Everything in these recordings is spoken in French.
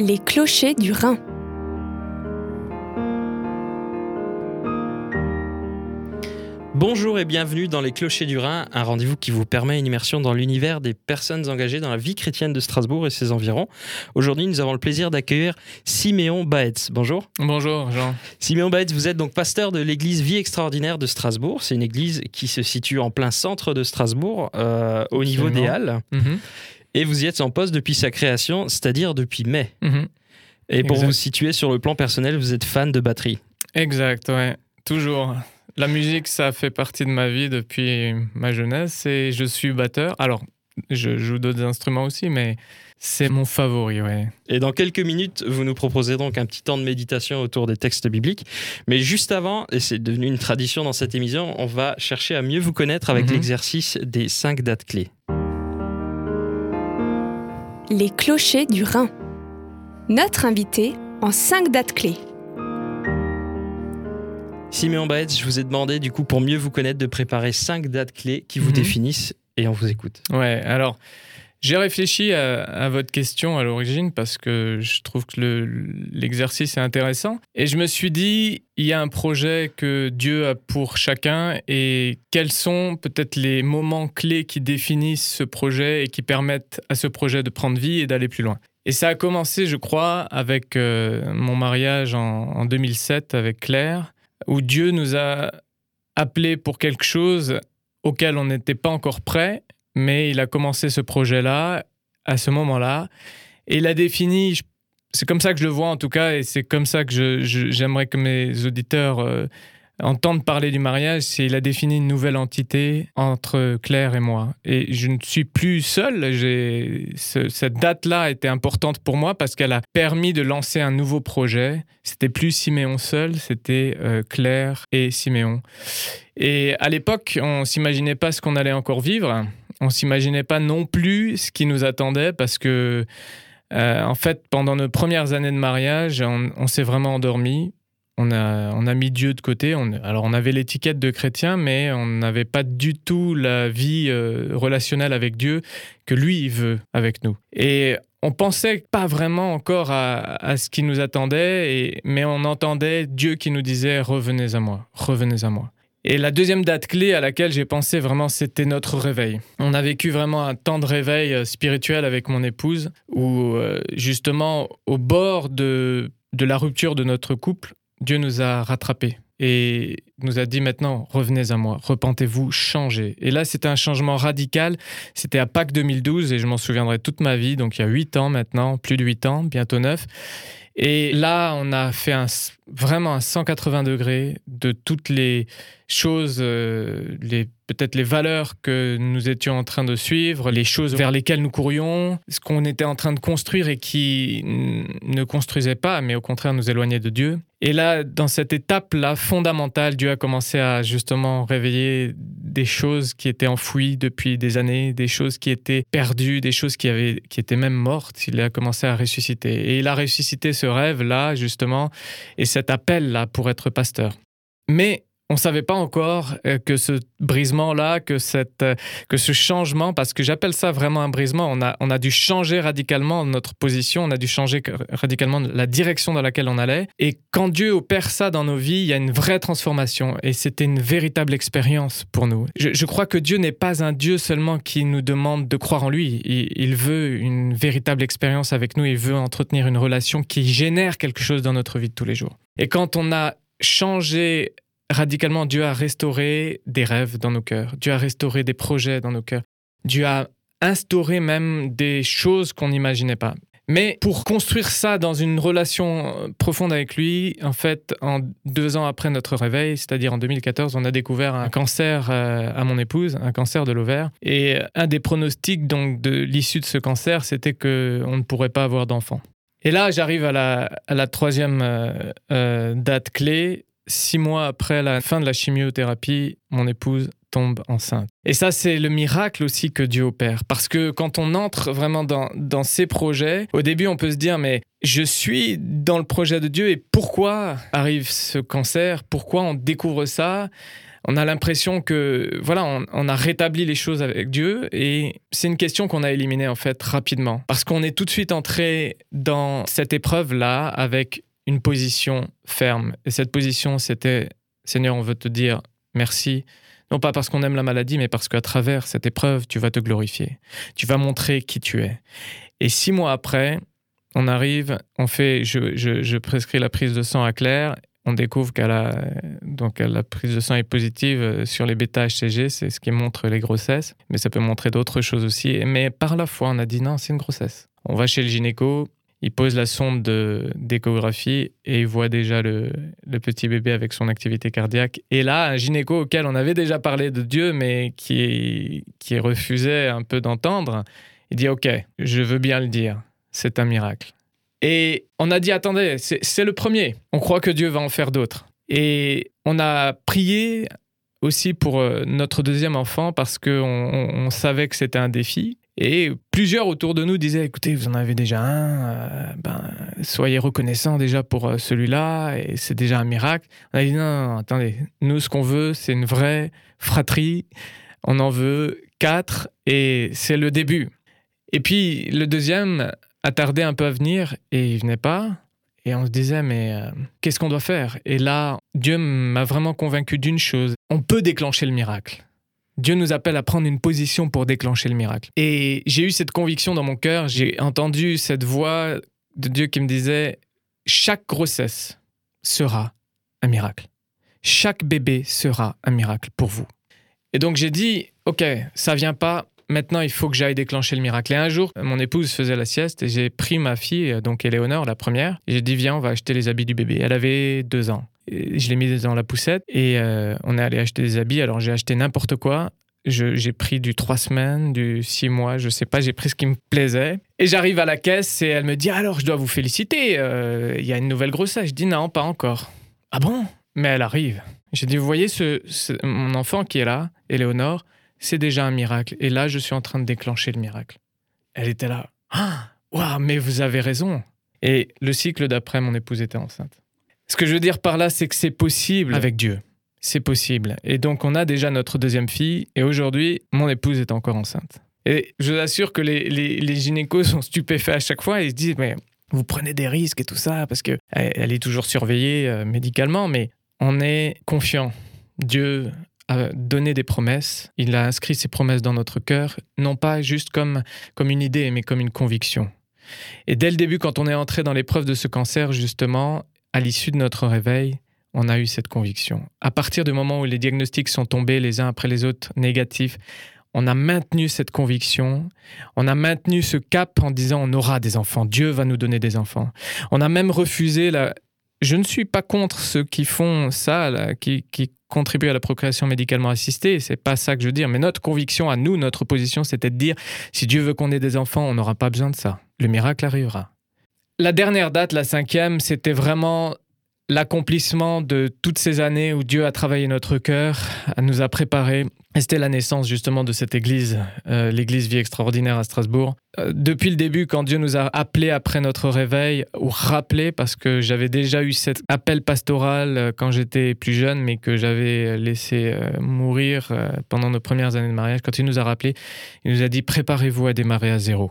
Les clochers du Rhin. Bonjour et bienvenue dans Les Clochers du Rhin, un rendez-vous qui vous permet une immersion dans l'univers des personnes engagées dans la vie chrétienne de Strasbourg et ses environs. Aujourd'hui, nous avons le plaisir d'accueillir Siméon Baetz. Bonjour. Bonjour Jean. Siméon Baetz, vous êtes donc pasteur de l'église Vie Extraordinaire de Strasbourg. C'est une église qui se situe en plein centre de Strasbourg, euh, au niveau des Halles. Mhm. Et vous y êtes en poste depuis sa création, c'est-à-dire depuis mai. Mhm. Et pour Exact. vous situer sur le plan personnel, vous êtes fan de batterie. Exact, ouais. Toujours. La musique, ça fait partie de ma vie depuis ma jeunesse et je suis batteur. Alors, je joue d'autres instruments aussi, mais c'est mon favori, ouais. Et dans quelques minutes, vous nous proposez donc un petit temps de méditation autour des textes bibliques. Mais juste avant, et c'est devenu une tradition dans cette émission, on va chercher à mieux vous connaître avec Mhm. l'exercice des cinq dates clés. Les clochers du Rhin. Notre invité en 5 dates clés. Siméon Baetz, je vous ai demandé du coup pour mieux vous connaître de préparer cinq dates clés qui vous Mhm. définissent et on vous écoute. Ouais, alors, j'ai réfléchi à, votre question à l'origine parce que je trouve que le- l'exercice est intéressant. Et je me suis dit, il y a un projet que Dieu a pour chacun et quels sont peut-être les moments clés qui définissent ce projet et qui permettent à ce projet de prendre vie et d'aller plus loin. Et ça a commencé, je crois, avec euh, mon mariage en 2007 avec Claire, où Dieu nous a appelés pour quelque chose auquel on n'était pas encore prêt, mais il a commencé ce projet-là à ce moment-là. Et il a défini, c'est comme ça que je le vois en tout cas, et c'est comme ça que j'aimerais que mes auditeurs euh, entendent parler du mariage, c'est il a défini une nouvelle entité entre Claire et moi. Et je ne suis plus seul, cette date-là était importante pour moi parce qu'elle a permis de lancer un nouveau projet. C'était plus Siméon seul, c'était euh, Claire et Siméon. Et à l'époque, on s'imaginait pas ce qu'on allait encore vivre. On s'imaginait pas non plus ce qui nous attendait parce que, euh, en fait, pendant nos premières années de mariage, on, s'est vraiment endormi. On a, on a mis Dieu de côté. On, alors, on avait l'étiquette de chrétien, mais on n'avait pas du tout la vie euh, relationnelle avec Dieu que lui, veut avec nous. Et on pensait pas vraiment encore à, ce qui nous attendait, mais on entendait Dieu qui nous disait Revenez à moi, revenez à moi. Et la deuxième date clé à laquelle j'ai pensé vraiment, c'était notre réveil. On a vécu vraiment un temps de réveil euh, spirituel avec mon épouse, où euh, justement, au bord de, la rupture de notre couple, Dieu nous a rattrapés et nous a dit maintenant, revenez à moi, repentez-vous, changez. Et là, c'était un changement radical. C'était à Pâques 2012 et je m'en souviendrai toute ma vie, donc il y a 8 ans maintenant, plus de 8 ans, bientôt 9. Et là, on a fait un, vraiment un 180 degrés de toutes les choses, euh, les, peut-être les valeurs que nous étions en train de suivre, les choses vers lesquelles nous courions, ce qu'on était en train de construire et qui ne construisait pas, mais au contraire nous éloignait de Dieu. Et là, dans cette étape-là fondamentale, Dieu a commencé à justement réveiller des choses qui étaient enfouies depuis des années, des choses qui étaient perdues, des choses qui, avaient, qui étaient même mortes. Il a commencé à ressusciter. Et il a ressuscité ce rêve-là, justement, et cet appel-là pour être pasteur. Mais on ne savait pas encore euh, que ce brisement-là, que, cette, euh, que ce changement, parce que j'appelle ça vraiment un brisement, on a, on a dû changer radicalement notre position, on a dû changer radicalement la direction dans laquelle on allait. Et quand Dieu opère ça dans nos vies, il y a une vraie transformation et c'était une véritable expérience pour nous. Je, crois que Dieu n'est pas un Dieu seulement qui nous demande de croire en lui, il veut une véritable expérience avec nous, il veut entretenir une relation qui génère quelque chose dans notre vie de tous les jours. Et quand on a changé radicalement, Dieu a restauré des rêves dans nos cœurs. Dieu a restauré des projets dans nos cœurs. Dieu a instauré même des choses qu'on n'imaginait pas. Mais pour construire ça dans une relation euh, profonde avec lui, en fait, en deux ans après notre réveil, c'est-à-dire en 2014, on a découvert un cancer euh, à mon épouse, un cancer de l'ovaire. Et un des pronostics donc de l'issue de ce cancer, c'était que on ne pourrait pas avoir d'enfant. Et là, j'arrive à la, troisième euh, euh, date clé. Six mois après la fin de la chimiothérapie, mon épouse tombe enceinte. Et ça, c'est le miracle aussi que Dieu opère. Parce que quand on entre vraiment dans, dans ces projets, au début, on peut se dire, mais je suis dans le projet de Dieu et pourquoi arrive ce cancer? Pourquoi on découvre ça? On a l'impression que voilà, on, a rétabli les choses avec Dieu et c'est une question qu'on a éliminée en fait rapidement parce qu'on est tout de suite entré dans cette épreuve là avec une position ferme et cette position c'était Seigneur, on veut te dire merci non pas parce qu'on aime la maladie, mais parce qu'à travers cette épreuve, tu vas te glorifier. Tu vas montrer qui tu es. Et six mois après, on arrive, on fait, je prescris la prise de sang à Claire. On découvre qu'elle a, donc la prise de sang est positive euh, sur les bêta-HCG, c'est ce qui montre les grossesses, mais ça peut montrer d'autres choses aussi. Mais par la foi, on a dit non, c'est une grossesse. On va chez le gynéco, il pose la sonde d'échographie et il voit déjà le, le, petit bébé avec son activité cardiaque. Et là, un gynéco auquel on avait déjà parlé de Dieu, mais qui, qui refusait un peu d'entendre, il dit Ok, je veux bien le dire, c'est un miracle. Et on a dit Attendez, c'est le premier. On croit que Dieu va en faire d'autres. Et on a prié aussi pour euh, notre deuxième enfant parce qu'on on savait que c'était un défi. Et plusieurs autour de nous disaient, écoutez, vous en avez déjà un, euh, ben, soyez reconnaissants déjà pour euh, celui-là, et c'est déjà un miracle. On a dit, non, non, attendez, nous, ce qu'on veut, c'est une vraie fratrie. On en veut quatre, et c'est le début. Et puis, le deuxième a tardé un peu à venir, et il venait pas. Et on se disait, mais euh, qu'est-ce qu'on doit faire? Et là, Dieu m'a vraiment convaincu d'une chose, on peut déclencher le miracle. Dieu nous appelle à prendre une position pour déclencher le miracle. Et j'ai eu cette conviction dans mon cœur, j'ai entendu cette voix de Dieu qui me disait, chaque grossesse sera un miracle. Chaque bébé sera un miracle pour vous. Et donc j'ai dit, ok, ça vient pas, maintenant il faut que j'aille déclencher le miracle. Et un jour, mon épouse faisait la sieste et j'ai pris ma fille, donc Éléonore, la première, et j'ai dit, viens, on va acheter les habits du bébé. Elle avait deux ans je l'ai mis dans la poussette et euh, on est allé acheter des habits. Alors j'ai acheté n'importe quoi. J'ai pris du trois semaines, du six mois, je sais pas, j'ai pris ce qui me plaisait. Et j'arrive à la caisse et elle me dit Alors, je dois vous féliciter, euh, il y a une nouvelle grossesse. Je dis Non, pas encore. Ah bon? Mais elle arrive. J'ai dit Vous voyez, ce, mon enfant qui est là, Éléonore, c'est déjà un miracle. Et là, je suis en train de déclencher le miracle. Elle était là. Ah, waouh, mais vous avez raison. Et le cycle d'après, mon épouse était enceinte. Ce que je veux dire par là, c'est que c'est possible avec Dieu. C'est possible. Et donc, on a déjà notre deuxième fille. Et aujourd'hui, mon épouse est encore enceinte. Et je vous assure que les, les, gynécos sont stupéfaits à chaque fois. Ils se disent, mais vous prenez des risques et tout ça, parce qu'elle elle est toujours surveillée euh, médicalement, mais on est confiant. Dieu a donné des promesses. Il a inscrit ses promesses dans notre cœur, non pas juste comme, comme une idée, mais comme une conviction. Et dès le début, quand on est entré dans l'épreuve de ce cancer, justement, à l'issue de notre réveil, on a eu cette conviction. À partir du moment où les diagnostics sont tombés les uns après les autres négatifs, on a maintenu cette conviction, on a maintenu ce cap en disant on aura des enfants, Dieu va nous donner des enfants. On a même refusé la... Je ne suis pas contre ceux qui font ça, qui, qui contribuent à la procréation médicalement assistée, c'est pas ça que je veux dire, mais notre conviction à nous, notre position, c'était de dire si Dieu veut qu'on ait des enfants, on n'aura pas besoin de ça. Le miracle arrivera. La dernière date, la cinquième, c'était vraiment l'accomplissement de toutes ces années où Dieu a travaillé notre cœur, nous a préparés. C'était la naissance justement de cette église, euh, l'église Vie Extraordinaire à Strasbourg. Euh, depuis le début, quand Dieu nous a appelés après notre réveil, ou rappelés, parce que j'avais déjà eu cet appel pastoral euh, quand j'étais plus jeune, mais que j'avais laissé mourir pendant nos premières années de mariage, quand il nous a rappelés, il nous a dit préparez-vous à démarrer à zéro.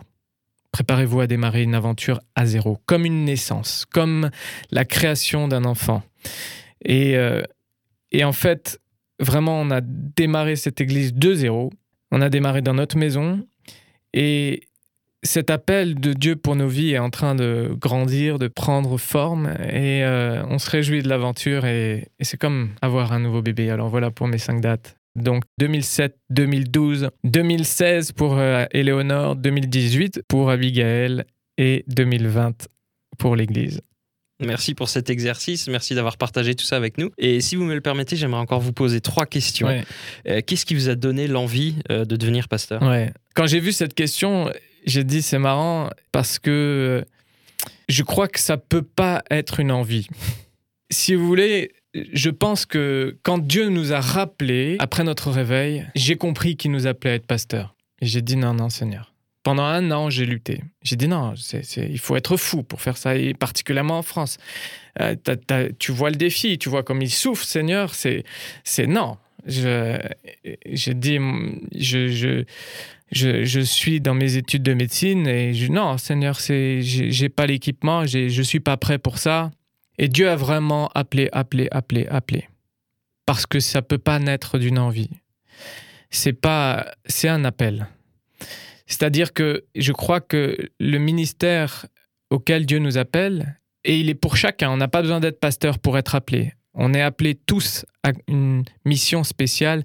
Préparez-vous à démarrer une aventure à zéro, comme une naissance, comme la création d'un enfant. Et, euh, et en fait, vraiment, on a démarré cette église de zéro. On a démarré dans notre maison. Et cet appel de Dieu pour nos vies est en train de grandir, de prendre forme. Et euh, on se réjouit de l'aventure. Et c'est comme avoir un nouveau bébé. Alors voilà pour mes cinq dates. Donc 2007, 2012, 2016 pour euh, Éléonore, 2018 pour Abigail et 2020 pour l'Église. Merci pour cet exercice, merci d'avoir partagé tout ça avec nous. Et si vous me le permettez, j'aimerais encore vous poser trois questions. Euh, qu'est-ce qui vous a donné l'envie euh, de devenir pasteur? Ouais. Quand j'ai vu cette question, j'ai dit c'est marrant parce que je crois que ça peut pas être une envie. si vous voulez, je pense que quand Dieu nous a rappelés après notre réveil, j'ai compris qu'il nous appelait à être pasteur. Et j'ai dit non, non, Seigneur. Pendant un an, j'ai lutté. J'ai dit non, il faut être fou pour faire ça, et particulièrement en France. Euh, tu vois le défi, tu vois comme il souffre, Seigneur. C'est non. Je, je dis, je, je, je, suis dans mes études de médecine et je, non, Seigneur, c'est, j'ai pas l'équipement, je suis pas prêt pour ça. Et Dieu a vraiment appelé, appelé, appelé, appelé. Parce que ça peut pas naître d'une envie. C'est pas, c'est un appel. C'est-à-dire que je crois que le ministère auquel Dieu nous appelle, et il est pour chacun, on n'a pas besoin d'être pasteur pour être appelé. On est appelés tous à une mission spéciale,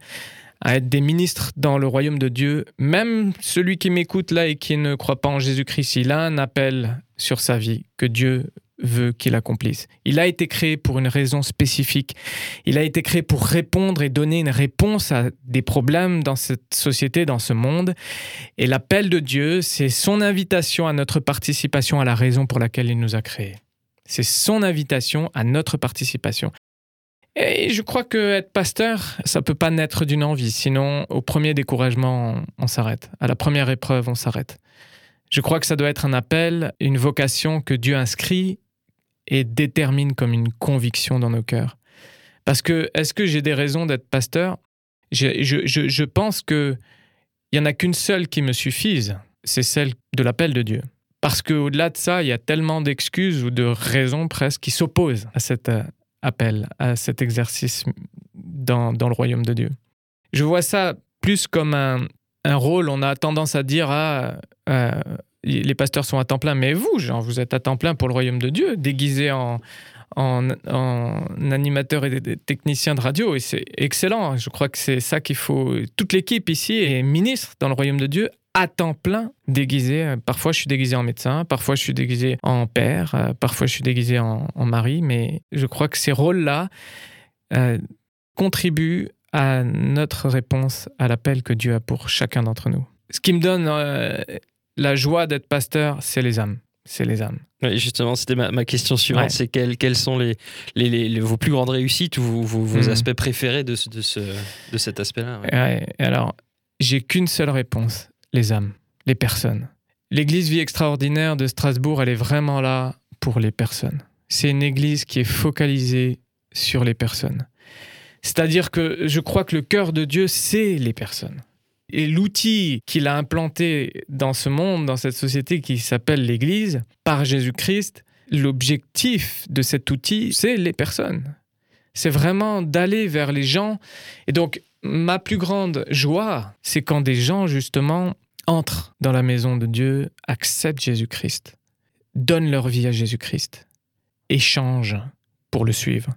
à être des ministres dans le royaume de Dieu. Même celui qui m'écoute là et qui ne croit pas en Jésus-Christ, il a un appel sur sa vie que Dieu veut qu'il accomplisse. Il a été créé pour une raison spécifique. Il a été créé pour répondre et donner une réponse à des problèmes dans cette société, dans ce monde. Et l'appel de Dieu, c'est son invitation à notre participation à la raison pour laquelle il nous a créés. C'est son invitation à notre participation. Et je crois que être pasteur, ça peut pas naître d'une envie. Sinon, au premier découragement, on s'arrête. À la première épreuve, on s'arrête. Je crois que ça doit être un appel, une vocation que Dieu inscrit et détermine comme une conviction dans nos cœurs. Parce que, est-ce que j'ai des raisons d'être pasteur? Je, je, je, pense qu'il n'y en a qu'une seule qui me suffise, c'est celle de l'appel de Dieu. Parce qu'au-delà de ça, il y a tellement d'excuses ou de raisons presque qui s'opposent à cet euh, appel, à cet exercice dans, dans, le royaume de Dieu. Je vois ça plus comme un, un rôle, on a tendance à dire, ah, euh, les pasteurs sont à temps plein, mais vous, vous êtes à temps plein pour le royaume de Dieu, déguisé en, en, animateur et technicien de radio, et c'est excellent. Je crois que c'est ça qu'il faut. Toute l'équipe ici est ministre dans le royaume de Dieu à temps plein déguisé. Parfois, je suis déguisé en médecin, parfois, je suis déguisé en père, euh, parfois, je suis déguisé en, mari, mais je crois que ces rôles-là euh, contribuent à notre réponse à l'appel que Dieu a pour chacun d'entre nous. Ce qui me donne euh, la joie d'être pasteur, c'est les âmes. C'est les âmes. justement, c'était ma, question suivante. C'est quelles, sont les, les, vos plus grandes réussites ou vos, hmm. aspects préférés de, de, ce, de cet aspect-là Alors, j'ai qu'une seule réponse les âmes, les personnes. L'église Vie Extraordinaire de Strasbourg, elle est vraiment là pour les personnes. C'est une église qui est focalisée sur les personnes. C'est-à-dire que je crois que le cœur de Dieu, c'est les personnes. Et l'outil qu'il a implanté dans ce monde, dans cette société qui s'appelle l'Église, par Jésus-Christ, l'objectif de cet outil, c'est les personnes. C'est vraiment d'aller vers les gens. Et donc, ma plus grande joie, c'est quand des gens, justement, entrent dans la maison de Dieu, acceptent Jésus-Christ, donnent leur vie à Jésus-Christ, échangent pour le suivre.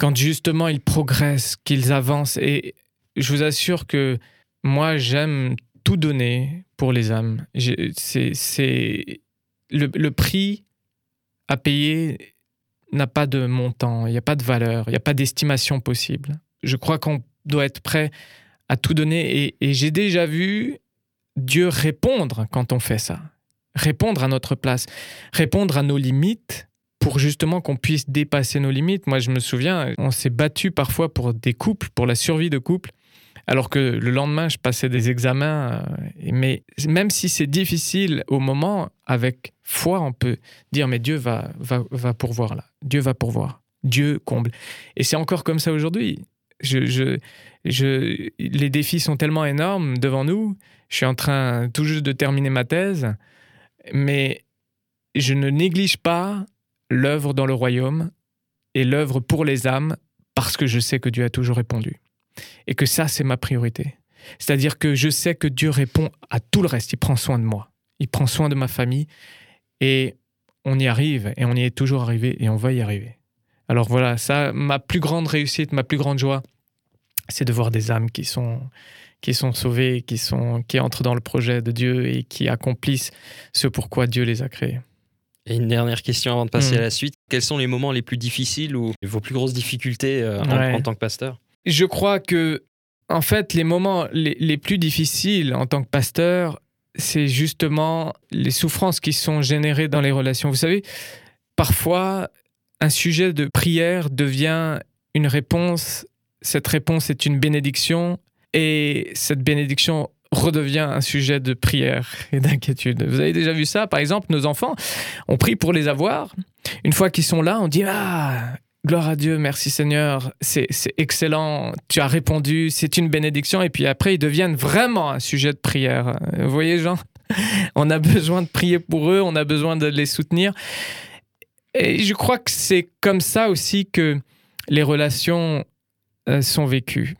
Quand justement ils progressent, qu'ils avancent. Et je vous assure que moi, j'aime tout donner pour les âmes. C'est le, prix à payer n'a pas de montant, il n'y a pas de valeur, il n'y a pas d'estimation possible. Je crois qu'on doit être prêt à tout donner et, et j'ai déjà vu Dieu répondre quand on fait ça, répondre à notre place, répondre à nos limites pour justement qu'on puisse dépasser nos limites. Moi, je me souviens, on s'est battu parfois pour des couples, pour la survie de couples. Alors que le lendemain, je passais des examens. Euh, mais même si c'est difficile au moment, avec foi, on peut dire mais Dieu va, va, va pourvoir là. Dieu va pourvoir. Dieu comble. Et c'est encore comme ça aujourd'hui. Je, je, je, les défis sont tellement énormes devant nous. Je suis en train tout juste de terminer ma thèse. Mais je ne néglige pas l'œuvre dans le royaume et l'œuvre pour les âmes parce que je sais que Dieu a toujours répondu et que ça, c'est ma priorité. C'est-à-dire que je sais que Dieu répond à tout le reste. Il prend soin de moi. Il prend soin de ma famille. Et on y arrive. Et on y est toujours arrivé. Et on va y arriver. Alors voilà, ça, ma plus grande réussite, ma plus grande joie, c'est de voir des âmes qui sont, qui sont sauvées, qui, sont, qui entrent dans le projet de Dieu et qui accomplissent ce pourquoi Dieu les a créés. Et une dernière question avant de passer hmm. à la suite. Quels sont les moments les plus difficiles ou vos plus grosses difficultés euh, en, tant que pasteur? Je crois que, en fait, les moments les, plus difficiles en tant que pasteur, c'est justement les souffrances qui sont générées dans les relations. Vous savez, parfois, un sujet de prière devient une réponse. Cette réponse est une bénédiction et cette bénédiction redevient un sujet de prière et d'inquiétude. Vous avez déjà vu ça? Par exemple, nos enfants, on prie pour les avoir. Une fois qu'ils sont là, on dit Ah, gloire à Dieu, merci Seigneur, c'est excellent, tu as répondu, c'est une bénédiction. Et puis après, ils deviennent vraiment un sujet de prière. Vous voyez, Jean On a besoin de prier pour eux, on a besoin de les soutenir. Et je crois que c'est comme ça aussi que les relations euh, sont vécues.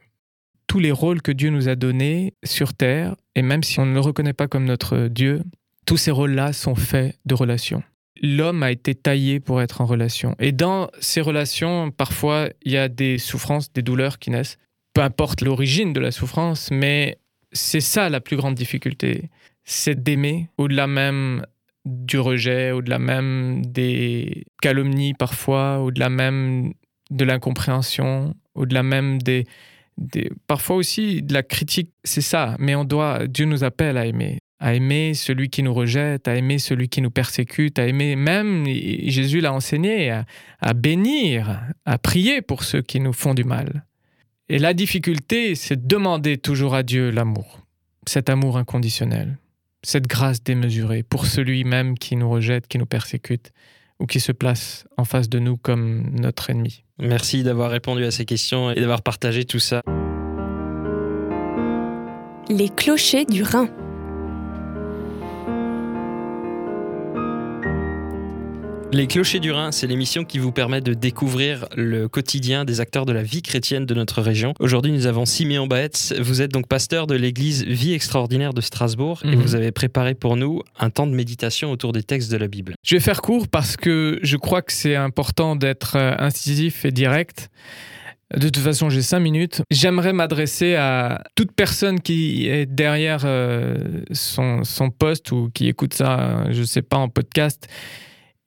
Tous les rôles que Dieu nous a donnés sur Terre, et même si on ne le reconnaît pas comme notre Dieu, tous ces rôles-là sont faits de relations l'homme a été taillé pour être en relation. Et dans ces relations, parfois, il y a des souffrances, des douleurs qui naissent. Peu importe l'origine de la souffrance, mais c'est ça la plus grande difficulté. C'est d'aimer au-delà même du rejet, au-delà même des calomnies parfois, au-delà même de l'incompréhension, au-delà même des, parfois aussi de la critique. C'est ça, mais on doit, Dieu nous appelle à aimer à aimer celui qui nous rejette, à aimer celui qui nous persécute, à aimer même, Jésus l'a enseigné, à, bénir, à prier pour ceux qui nous font du mal. Et la difficulté, c'est de demander toujours à Dieu l'amour, cet amour inconditionnel, cette grâce démesurée pour celui même qui nous rejette, qui nous persécute ou qui se place en face de nous comme notre ennemi. Merci d'avoir répondu à ces questions et d'avoir partagé tout ça. Les clochers du Rhin. Les Clochers du Rhin, c'est l'émission qui vous permet de découvrir le quotidien des acteurs de la vie chrétienne de notre région. Aujourd'hui, nous avons Siméon Baetz. Vous êtes donc pasteur de l'église Vie Extraordinaire de Strasbourg et mhm. vous avez préparé pour nous un temps de méditation autour des textes de la Bible. Je vais faire court parce que je crois que c'est important d'être euh, incisif et direct. De toute façon, j'ai cinq minutes. J'aimerais m'adresser à toute personne qui est derrière euh, son, son poste ou qui écoute ça, je ne sais pas, en podcast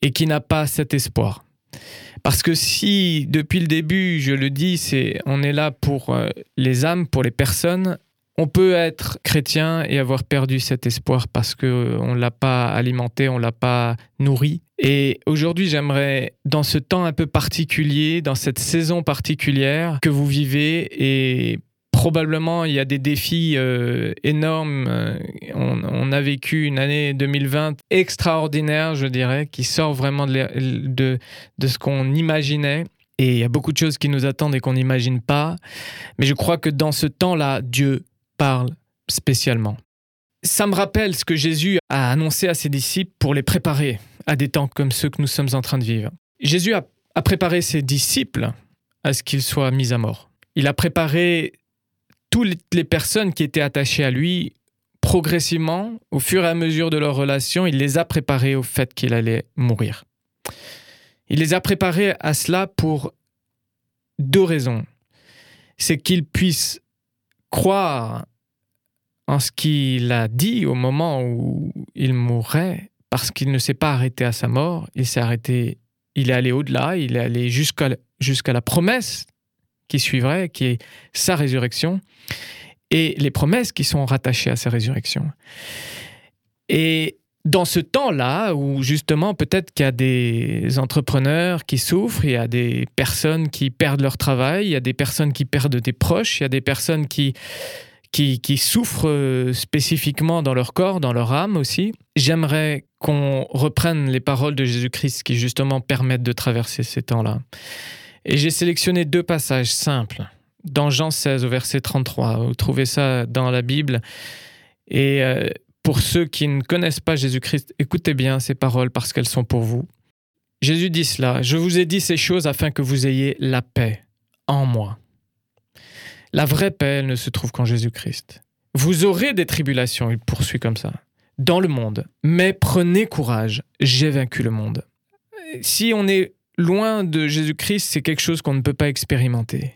et qui n'a pas cet espoir. Parce que si, depuis le début, je le dis, on est là pour euh, les âmes, pour les personnes, on peut être chrétien et avoir perdu cet espoir parce qu'on euh, ne l'a pas alimenté, on l'a pas nourri. Et aujourd'hui, j'aimerais, dans ce temps un peu particulier, dans cette saison particulière que vous vivez, et probablement il y a des défis euh, énormes. Euh, on, a vécu une année 2020 extraordinaire, je dirais, qui sort vraiment de, de, ce qu'on imaginait. Et il y a beaucoup de choses qui nous attendent et qu'on n'imagine pas. Mais je crois que dans ce temps-là, Dieu parle spécialement. Ça me rappelle ce que Jésus a annoncé à ses disciples pour les préparer à des temps comme ceux que nous sommes en train de vivre. Jésus a, a préparé ses disciples à ce qu'ils soient mis à mort. Il a préparé toutes les personnes qui étaient attachées à lui, progressivement, au fur et à mesure de leur relation, il les a préparées au fait qu'il allait mourir. Il les a préparés à cela pour deux raisons. C'est qu'ils puissent croire en ce qu'il a dit au moment où il mourrait, parce qu'il ne s'est pas arrêté à sa mort, il s'est arrêté, il est allé au-delà, il est allé jusqu'à la promesse qui suivrait, qui est sa résurrection, et les promesses qui sont rattachées à sa résurrection. Et dans ce temps-là, où justement peut-être qu'il y a des entrepreneurs qui souffrent, il y a des personnes qui perdent leur travail, il y a des personnes qui perdent des proches, il y a des personnes qui, qui, qui souffrent euh, spécifiquement dans leur corps, dans leur âme aussi, j'aimerais qu'on reprenne les paroles de Jésus-Christ qui justement permettent de traverser ces temps-là. Et j'ai sélectionné deux passages simples. Dans Jean 16 au verset 33, vous trouvez ça dans la Bible. Et euh, pour ceux qui ne connaissent pas Jésus-Christ, écoutez bien ces paroles parce qu'elles sont pour vous. Jésus dit cela, je vous ai dit ces choses afin que vous ayez la paix en moi. La vraie paix, elle ne se trouve qu'en Jésus-Christ. Vous aurez des tribulations, il poursuit comme ça, dans le monde, mais prenez courage, j'ai vaincu le monde. Si on est loin de Jésus-Christ, c'est quelque chose qu'on ne peut pas expérimenter.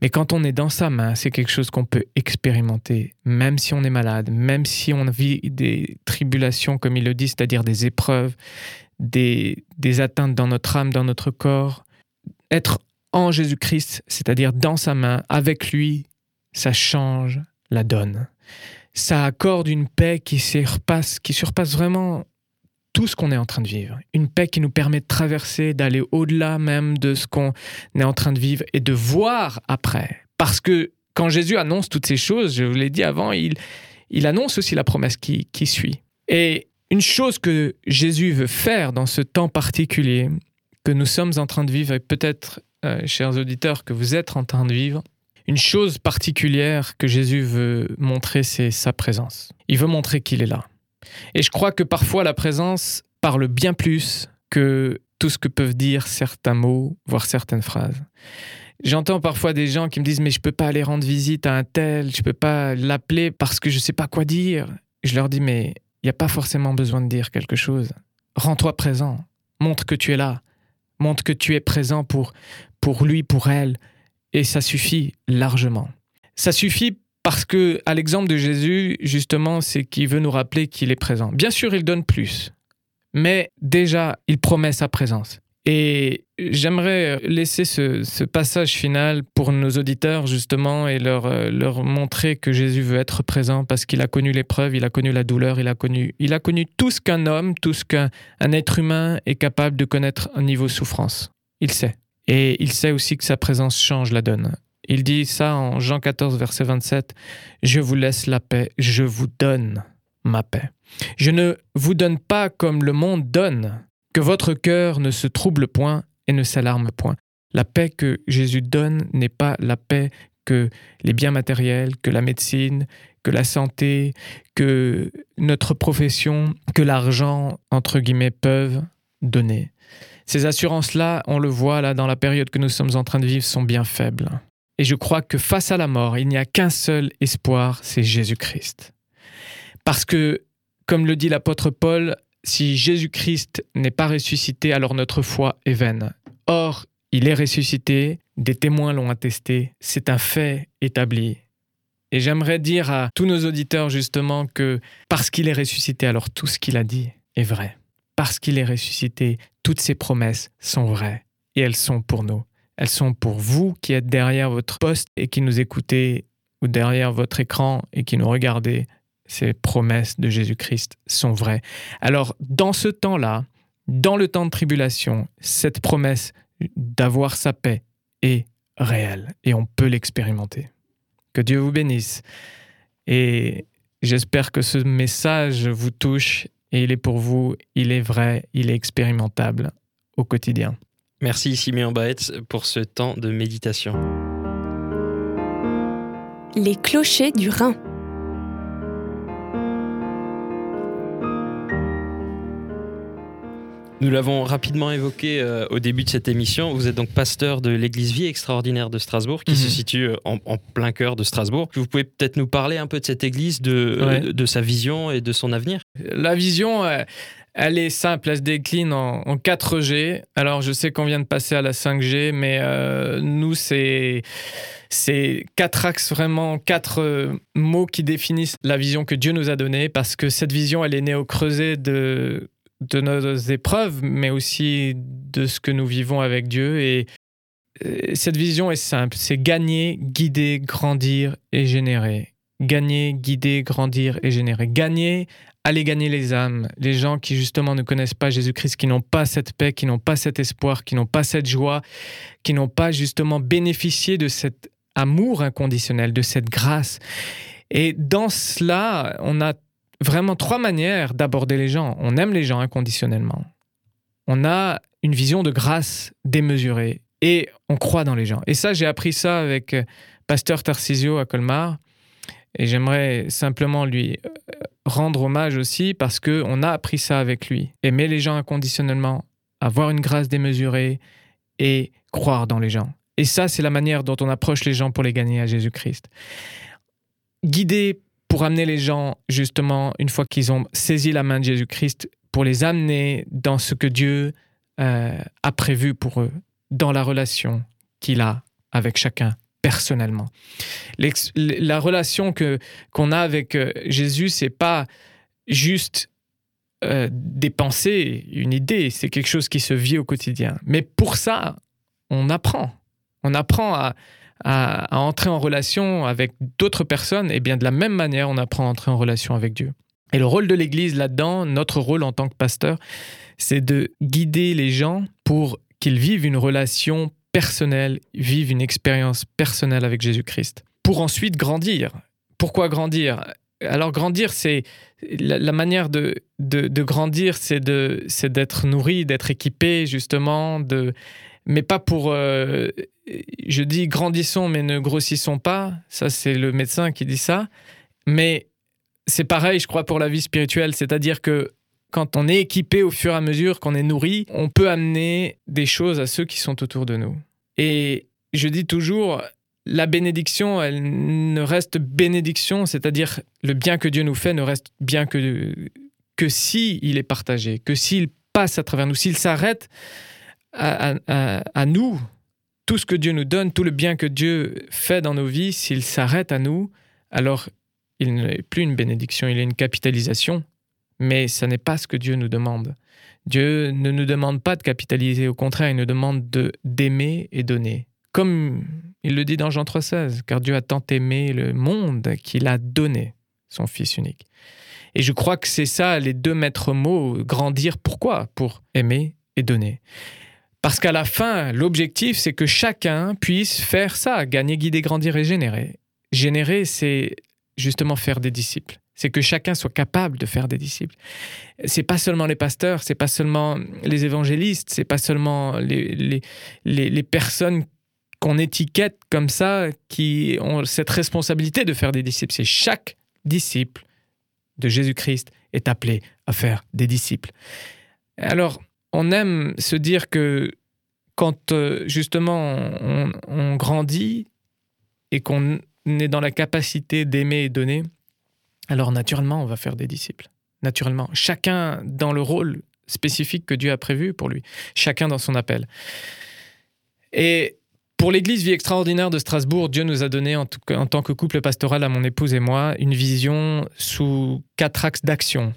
Mais quand on est dans sa main, c'est quelque chose qu'on peut expérimenter, même si on est malade, même si on vit des tribulations, comme il le dit, c'est-à-dire des épreuves, des, des atteintes dans notre âme, dans notre corps. Être en Jésus-Christ, c'est-à-dire dans sa main, avec lui, ça change la donne. Ça accorde une paix qui surpasse, qui surpasse vraiment tout ce qu'on est en train de vivre. Une paix qui nous permet de traverser, d'aller au-delà même de ce qu'on est en train de vivre et de voir après. Parce que quand Jésus annonce toutes ces choses, je vous l'ai dit avant, il, annonce aussi la promesse qui, qui suit. Et une chose que Jésus veut faire dans ce temps particulier que nous sommes en train de vivre, et peut-être euh, chers auditeurs, que vous êtes en train de vivre, une chose particulière que Jésus veut montrer, c'est sa présence. Il veut montrer qu'il est là. Et je crois que parfois la présence parle bien plus que tout ce que peuvent dire certains mots, voire certaines phrases. J'entends parfois des gens qui me disent mais je peux pas aller rendre visite à un tel, je peux pas l'appeler parce que je sais pas quoi dire. Je leur dis mais il n'y a pas forcément besoin de dire quelque chose. Rends-toi présent, montre que tu es là, montre que tu es présent pour pour lui, pour elle et ça suffit largement. Ça suffit parce que à l'exemple de Jésus, justement, c'est qu'il veut nous rappeler qu'il est présent. Bien sûr, il donne plus, mais déjà, il promet sa présence. Et j'aimerais laisser ce, passage final pour nos auditeurs, justement, et leur, euh, leur montrer que Jésus veut être présent parce qu'il a connu l'épreuve, il a connu la douleur, il a connu, il a connu tout ce qu'un homme, tout ce qu'un être humain est capable de connaître au niveau souffrance. Il sait. Et il sait aussi que sa présence change la donne. Il dit ça en Jean 14, verset 27, Je vous laisse la paix, je vous donne ma paix. Je ne vous donne pas comme le monde donne, que votre cœur ne se trouble point et ne s'alarme point. La paix que Jésus donne n'est pas la paix que les biens matériels, que la médecine, que la santé, que notre profession, que l'argent, entre guillemets, peuvent donner. Ces assurances-là, on le voit là dans la période que nous sommes en train de vivre, sont bien faibles. Et je crois que face à la mort, il n'y a qu'un seul espoir, c'est Jésus-Christ. Parce que, comme le dit l'apôtre Paul, si Jésus-Christ n'est pas ressuscité, alors notre foi est vaine. Or, il est ressuscité, des témoins l'ont attesté, c'est un fait établi. Et j'aimerais dire à tous nos auditeurs justement que parce qu'il est ressuscité, alors tout ce qu'il a dit est vrai. Parce qu'il est ressuscité, toutes ses promesses sont vraies et elles sont pour nous. Elles sont pour vous qui êtes derrière votre poste et qui nous écoutez ou derrière votre écran et qui nous regardez ces promesses de Jésus-Christ sont vraies. Alors, dans ce temps-là, dans le temps de tribulation, cette promesse d'avoir sa paix est réelle et on peut l'expérimenter. Que Dieu vous bénisse. Et j'espère que ce message vous touche et il est pour vous, il est vrai, il est expérimentable au quotidien. Merci Siméon Baetz pour ce temps de méditation. Les clochers du Rhin. Nous l'avons rapidement évoqué euh, au début de cette émission. Vous êtes donc pasteur de l'église Vie Extraordinaire de Strasbourg, qui se mhm. situe en, plein cœur de Strasbourg. Vous pouvez peut-être nous parler un peu de cette église, de, de, sa vision et de son avenir? La vision, euh, elle est simple, elle se décline en, 4G. Alors, je sais qu'on vient de passer à la 5G, mais nous, c'est quatre axes, vraiment quatre mots qui définissent la vision que Dieu nous a donnée, parce que cette vision, elle est née au creuset de de nos épreuves, mais aussi de ce que nous vivons avec Dieu. Et cette vision est simple, c'est gagner, guider, grandir et générer. Gagner, guider, grandir et générer. Gagner, aller gagner les âmes, les gens qui justement ne connaissent pas Jésus-Christ, qui n'ont pas cette paix, qui n'ont pas cet espoir, qui n'ont pas cette joie, qui n'ont pas justement bénéficié de cet amour inconditionnel, de cette grâce. Et dans cela, on a vraiment trois manières d'aborder les gens. On aime les gens inconditionnellement. On a une vision de grâce démesurée et on croit dans les gens. Et ça, j'ai appris ça avec euh, Pasteur Tarcisio à Colmar. Et j'aimerais simplement lui euh, rendre hommage aussi parce qu'on a appris ça avec lui. Aimer les gens inconditionnellement, avoir une grâce démesurée et croire dans les gens. Et ça, c'est la manière dont on approche les gens pour les gagner à Jésus-Christ. Guidé pour amener les gens, justement, une fois qu'ils ont saisi la main de Jésus-Christ, pour les amener dans ce que Dieu euh, a prévu pour eux, dans la relation qu'il a avec chacun personnellement. La relation que qu'on a avec euh, Jésus, c'est pas juste euh, des pensées, une idée, c'est quelque chose qui se vit au quotidien. Mais pour ça, on apprend. On apprend à, à, entrer en relation avec d'autres personnes, et bien de la même manière, on apprend à entrer en relation avec Dieu. Et le rôle de l'Église là-dedans, notre rôle en tant que pasteur, c'est de guider les gens pour qu'ils vivent une relation personnelle, vivent une expérience personnelle avec Jésus-Christ, pour ensuite grandir. Pourquoi grandir? Alors grandir, c'est la, manière de, de, grandir, c'est d'être nourri, d'être équipé justement, de mais pas pour, euh, je dis grandissons mais ne grossissons pas, ça c'est le médecin qui dit ça, mais c'est pareil je crois pour la vie spirituelle, c'est-à-dire que quand on est équipé au fur et à mesure qu'on est nourri, on peut amener des choses à ceux qui sont autour de nous. Et je dis toujours, la bénédiction, elle ne reste bénédiction, c'est-à-dire le bien que Dieu nous fait ne reste bien que, que si il est partagé, que s'il passe à travers nous, s'il s'arrête à, à, nous, tout ce que Dieu nous donne, tout le bien que Dieu fait dans nos vies, s'il s'arrête à nous, alors il n'est plus une bénédiction, il est une capitalisation, mais ce n'est pas ce que Dieu nous demande. Dieu ne nous demande pas de capitaliser, au contraire, il nous demande de d'aimer et donner. Comme il le dit dans Jean 3,16, car Dieu a tant aimé le monde qu'il a donné son Fils unique. Et je crois que c'est ça les deux maîtres mots, grandir. Pourquoi? Pour aimer et donner. Parce qu'à la fin, l'objectif, c'est que chacun puisse faire ça, gagner, guider, grandir et générer. Générer, c'est justement faire des disciples. C'est que chacun soit capable de faire des disciples. C'est pas seulement les pasteurs, c'est pas seulement les évangélistes, c'est pas seulement les, les, les, personnes qu'on étiquette comme ça qui ont cette responsabilité de faire des disciples. C'est chaque disciple de Jésus-Christ est appelé à faire des disciples. Alors, on aime se dire que quand euh, justement on, grandit et qu'on est dans la capacité d'aimer et donner, alors naturellement on va faire des disciples. Naturellement, chacun dans le rôle spécifique que Dieu a prévu pour lui, chacun dans son appel. Et pour l'Église Vie Extraordinaire de Strasbourg, Dieu nous a donné, en, tant que couple pastoral à mon épouse et moi, une vision sous quatre axes d'action.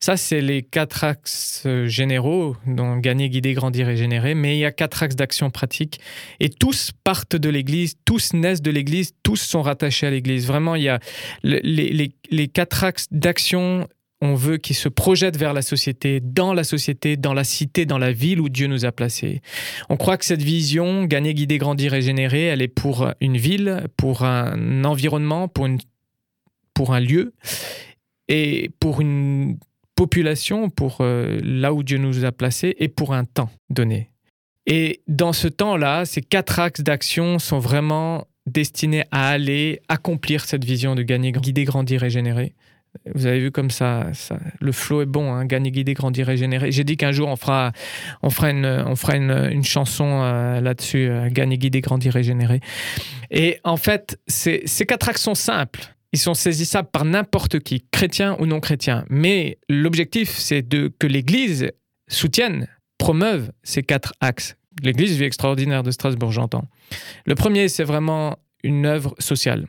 Ça, c'est les quatre axes euh, généraux, dont gagner, guider, grandir et générer, mais il y a quatre axes d'action pratique. Et tous partent de l'Église, tous naissent de l'Église, tous sont rattachés à l'Église. Vraiment, il y a les, les quatre axes d'action on veut qu'ils se projettent vers la société, dans la société, dans la cité, dans la ville où Dieu nous a placés. On croit que cette vision, gagner, guider, grandir et générer, elle est pour une ville, pour un environnement, pour, une, pour un lieu et pour une population, pour euh, là où Dieu nous a placés et pour un temps donné. Et dans ce temps-là, ces quatre axes d'action sont vraiment destinés à aller accomplir cette vision de gagner, guider, grandir et générer. Vous avez vu comme ça, le flow est bon, hein, gagner, guider, grandir, régénérer. J'ai dit qu'un jour on fera, on fera une, on fera une, chanson euh, là-dessus, euh, gagner, guider, grandir, régénérer. Et en fait, ces quatre axes sont simples. Ils sont saisissables par n'importe qui, chrétien ou non chrétien. Mais l'objectif, c'est de que l'Église soutienne, promeuve ces quatre axes. L'Église vie extraordinaire de Strasbourg, j'entends. Le premier, c'est vraiment une œuvre sociale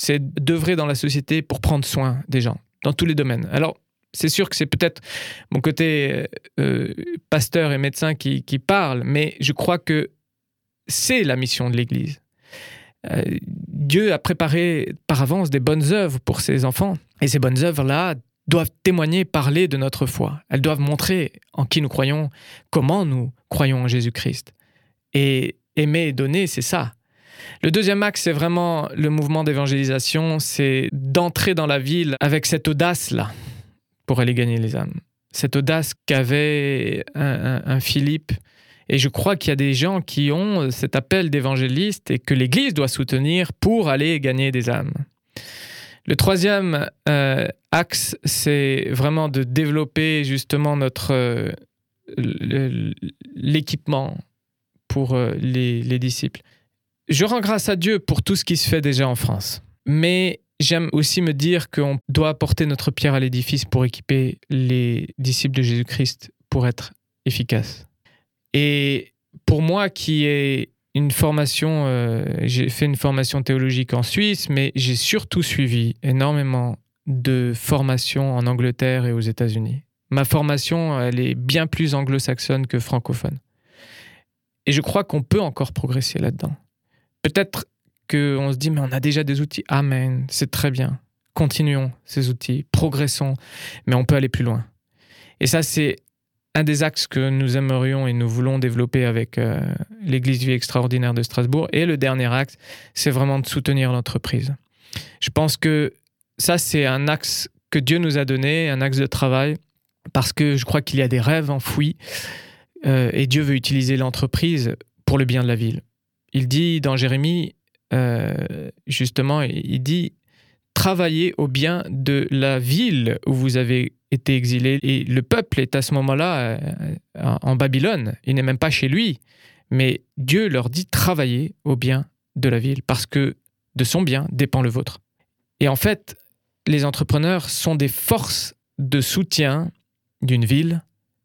c'est d'œuvrer dans la société pour prendre soin des gens, dans tous les domaines. Alors, c'est sûr que c'est peut-être mon côté euh, pasteur et médecin qui, parle, mais je crois que c'est la mission de l'Église. Euh, Dieu a préparé par avance des bonnes œuvres pour ses enfants, et ces bonnes œuvres-là doivent témoigner, parler de notre foi. Elles doivent montrer en qui nous croyons, comment nous croyons en Jésus-Christ. Et aimer et donner, c'est ça. Le deuxième axe, c'est vraiment le mouvement d'évangélisation, c'est d'entrer dans la ville avec cette audace-là pour aller gagner les âmes. Cette audace qu'avait un, Philippe. Et je crois qu'il y a des gens qui ont cet appel d'évangéliste et que l'Église doit soutenir pour aller gagner des âmes. Le troisième euh, axe, c'est vraiment de développer justement notre euh, l'équipement pour euh, les disciples. Je rends grâce à Dieu pour tout ce qui se fait déjà en France. Mais j'aime aussi me dire qu'on doit apporter notre pierre à l'édifice pour équiper les disciples de Jésus-Christ pour être efficaces. Et pour moi qui ai une formation, euh, j'ai fait une formation théologique en Suisse, mais j'ai surtout suivi énormément de formations en Angleterre et aux États-Unis. Ma formation, elle est bien plus anglo-saxonne que francophone. Et je crois qu'on peut encore progresser là-dedans. Peut-être qu'on se dit, mais on a déjà des outils. Amen, c'est très bien. Continuons ces outils, progressons, mais on peut aller plus loin. Et ça, c'est un des axes que nous aimerions et nous voulons développer avec euh, l'Église Vie Extraordinaire de Strasbourg. Et le dernier axe, c'est vraiment de soutenir l'entreprise. Je pense que ça, c'est un axe que Dieu nous a donné, un axe de travail, parce que je crois qu'il y a des rêves enfouis euh, et Dieu veut utiliser l'entreprise pour le bien de la ville. Il dit dans Jérémie, euh, justement, il dit travaillez au bien de la ville où vous avez été exilé. Et le peuple est à ce moment-là euh, en Babylone. Il n'est même pas chez lui. Mais Dieu leur dit travaillez au bien de la ville parce que de son bien dépend le vôtre. Et en fait, les entrepreneurs sont des forces de soutien d'une ville,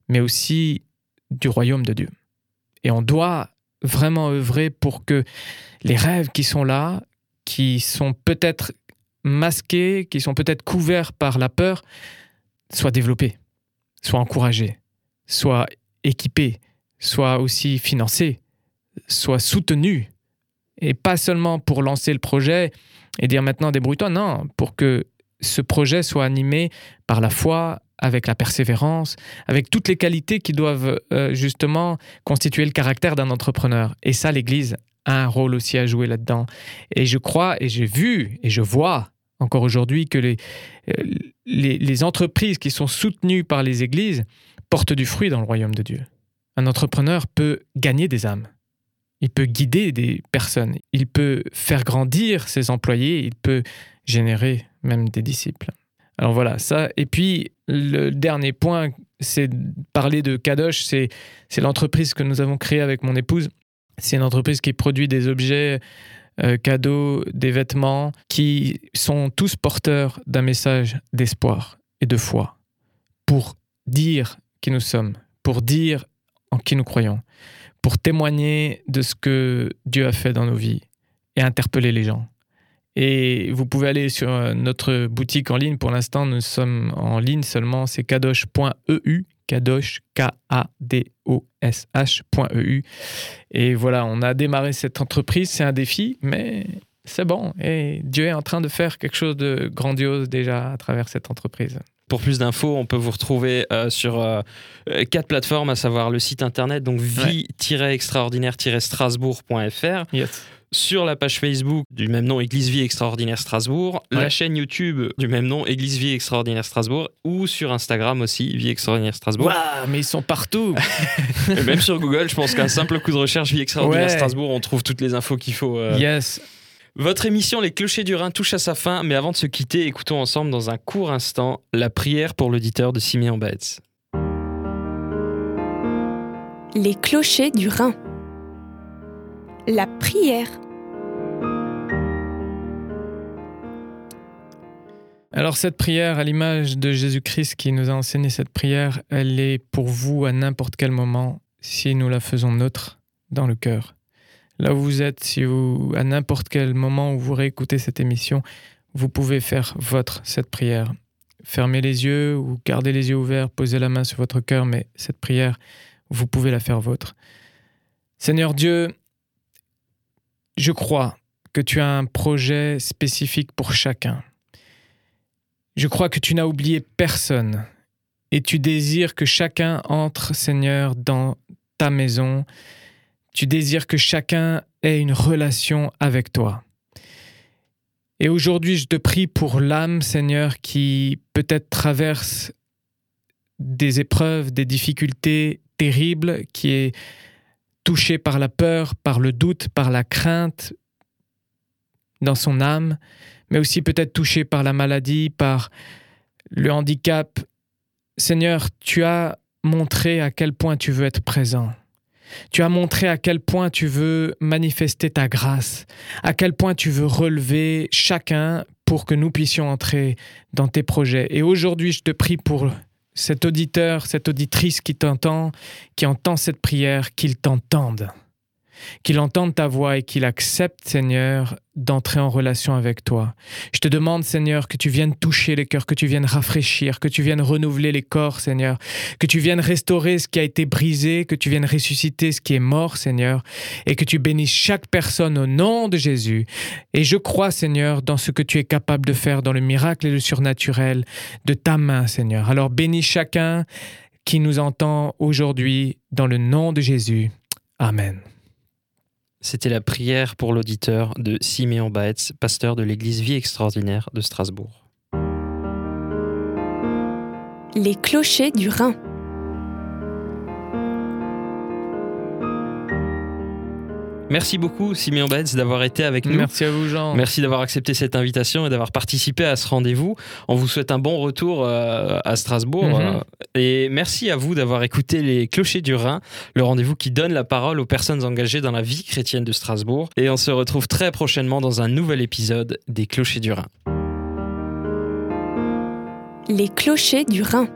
mais aussi du royaume de Dieu. Et on doit vraiment œuvrer pour que les rêves qui sont là, qui sont peut-être masqués, qui sont peut-être couverts par la peur, soient développés, soient encouragés, soient équipés, soient aussi financés, soient soutenus. Et pas seulement pour lancer le projet et dire maintenant débrouille-toi, non, pour que ce projet soit animé par la foi, avec la persévérance, avec toutes les qualités qui doivent euh, justement constituer le caractère d'un entrepreneur. Et ça, l'Église a un rôle aussi à jouer là-dedans. Et je crois, et j'ai vu, et je vois encore aujourd'hui que les, euh, les, les entreprises qui sont soutenues par les églises portent du fruit dans le royaume de Dieu. Un entrepreneur peut gagner des âmes. Il peut guider des personnes. Il peut faire grandir ses employés. Il peut générer même des disciples. Alors voilà, ça. Et puis, le dernier point, c'est parler de Kadosh. C'est l'entreprise que nous avons créée avec mon épouse. C'est une entreprise qui produit des objets euh, cadeaux, des vêtements, qui sont tous porteurs d'un message d'espoir et de foi pour dire qui nous sommes, pour dire en qui nous croyons, pour témoigner de ce que Dieu a fait dans nos vies et interpeller les gens. Et vous pouvez aller sur euh, notre boutique en ligne. Pour l'instant, nous sommes en ligne seulement. C'est kadosh.eu. Kadosh, K-A-D-O-S-H.eu. Et voilà, on a démarré cette entreprise. C'est un défi, mais c'est bon. Et Dieu est en train de faire quelque chose de grandiose déjà à travers cette entreprise. Pour plus d'infos, on peut vous retrouver euh, sur euh, quatre plateformes, à savoir le site internet, donc vie-extraordinaire-strasbourg.fr. Yes sur la page Facebook du même nom Église Vie Extraordinaire Strasbourg, la chaîne YouTube du même nom Église Vie Extraordinaire Strasbourg ou sur Instagram aussi Vie Extraordinaire Strasbourg. Waouh, mais ils sont partout. Et même sur Google, je pense qu'un simple coup de recherche Vie Extraordinaire Strasbourg, on trouve toutes les infos qu'il faut. Euh. Yes. Votre émission Les Clochers du Rhin touche à sa fin, mais avant de se quitter, écoutons ensemble dans un court instant la prière pour l'auditeur de Simeon Baetz. Les Clochers du Rhin. La prière Alors cette prière, à l'image de Jésus-Christ qui nous a enseigné cette prière, elle est pour vous à n'importe quel moment si nous la faisons nôtre dans le cœur. Là où vous êtes, si vous, à n'importe quel moment où vous réécoutez cette émission, vous pouvez faire votre cette prière. Fermez les yeux ou gardez les yeux ouverts, posez la main sur votre cœur, mais cette prière, vous pouvez la faire vôtre. Seigneur Dieu, je crois que tu as un projet spécifique pour chacun. Je crois que tu n'as oublié personne et tu désires que chacun entre, Seigneur, dans ta maison. Tu désires que chacun ait une relation avec toi. Et aujourd'hui, je te prie pour l'âme, Seigneur, qui peut-être traverse des épreuves, des difficultés terribles, qui est touchée par la peur, par le doute, par la crainte dans son âme mais aussi peut-être touché par la maladie, par le handicap. Seigneur, tu as montré à quel point tu veux être présent. Tu as montré à quel point tu veux manifester ta grâce, à quel point tu veux relever chacun pour que nous puissions entrer dans tes projets. Et aujourd'hui, je te prie pour cet auditeur, cette auditrice qui t'entend, qui entend cette prière, qu'il t'entende qu'il entende ta voix et qu'il accepte, Seigneur, d'entrer en relation avec toi. Je te demande, Seigneur, que tu viennes toucher les cœurs, que tu viennes rafraîchir, que tu viennes renouveler les corps, Seigneur, que tu viennes restaurer ce qui a été brisé, que tu viennes ressusciter ce qui est mort, Seigneur, et que tu bénisses chaque personne au nom de Jésus. Et je crois, Seigneur, dans ce que tu es capable de faire dans le miracle et le surnaturel de ta main, Seigneur. Alors bénis chacun qui nous entend aujourd'hui dans le nom de Jésus. Amen. C'était la prière pour l'auditeur de Siméon Baetz, pasteur de l'église Vie Extraordinaire de Strasbourg. Les clochers du Rhin. Merci beaucoup, Simeon Betz, d'avoir été avec nous. Merci à vous, Jean. Merci d'avoir accepté cette invitation et d'avoir participé à ce rendez-vous. On vous souhaite un bon retour euh, à Strasbourg. Mhm. euh, Et merci à vous d'avoir écouté Les Clochers du Rhin, le rendez-vous qui donne la parole aux personnes engagées dans la vie chrétienne de Strasbourg. Et on se retrouve très prochainement dans un nouvel épisode des Clochers du Rhin. Les clochers du Rhin.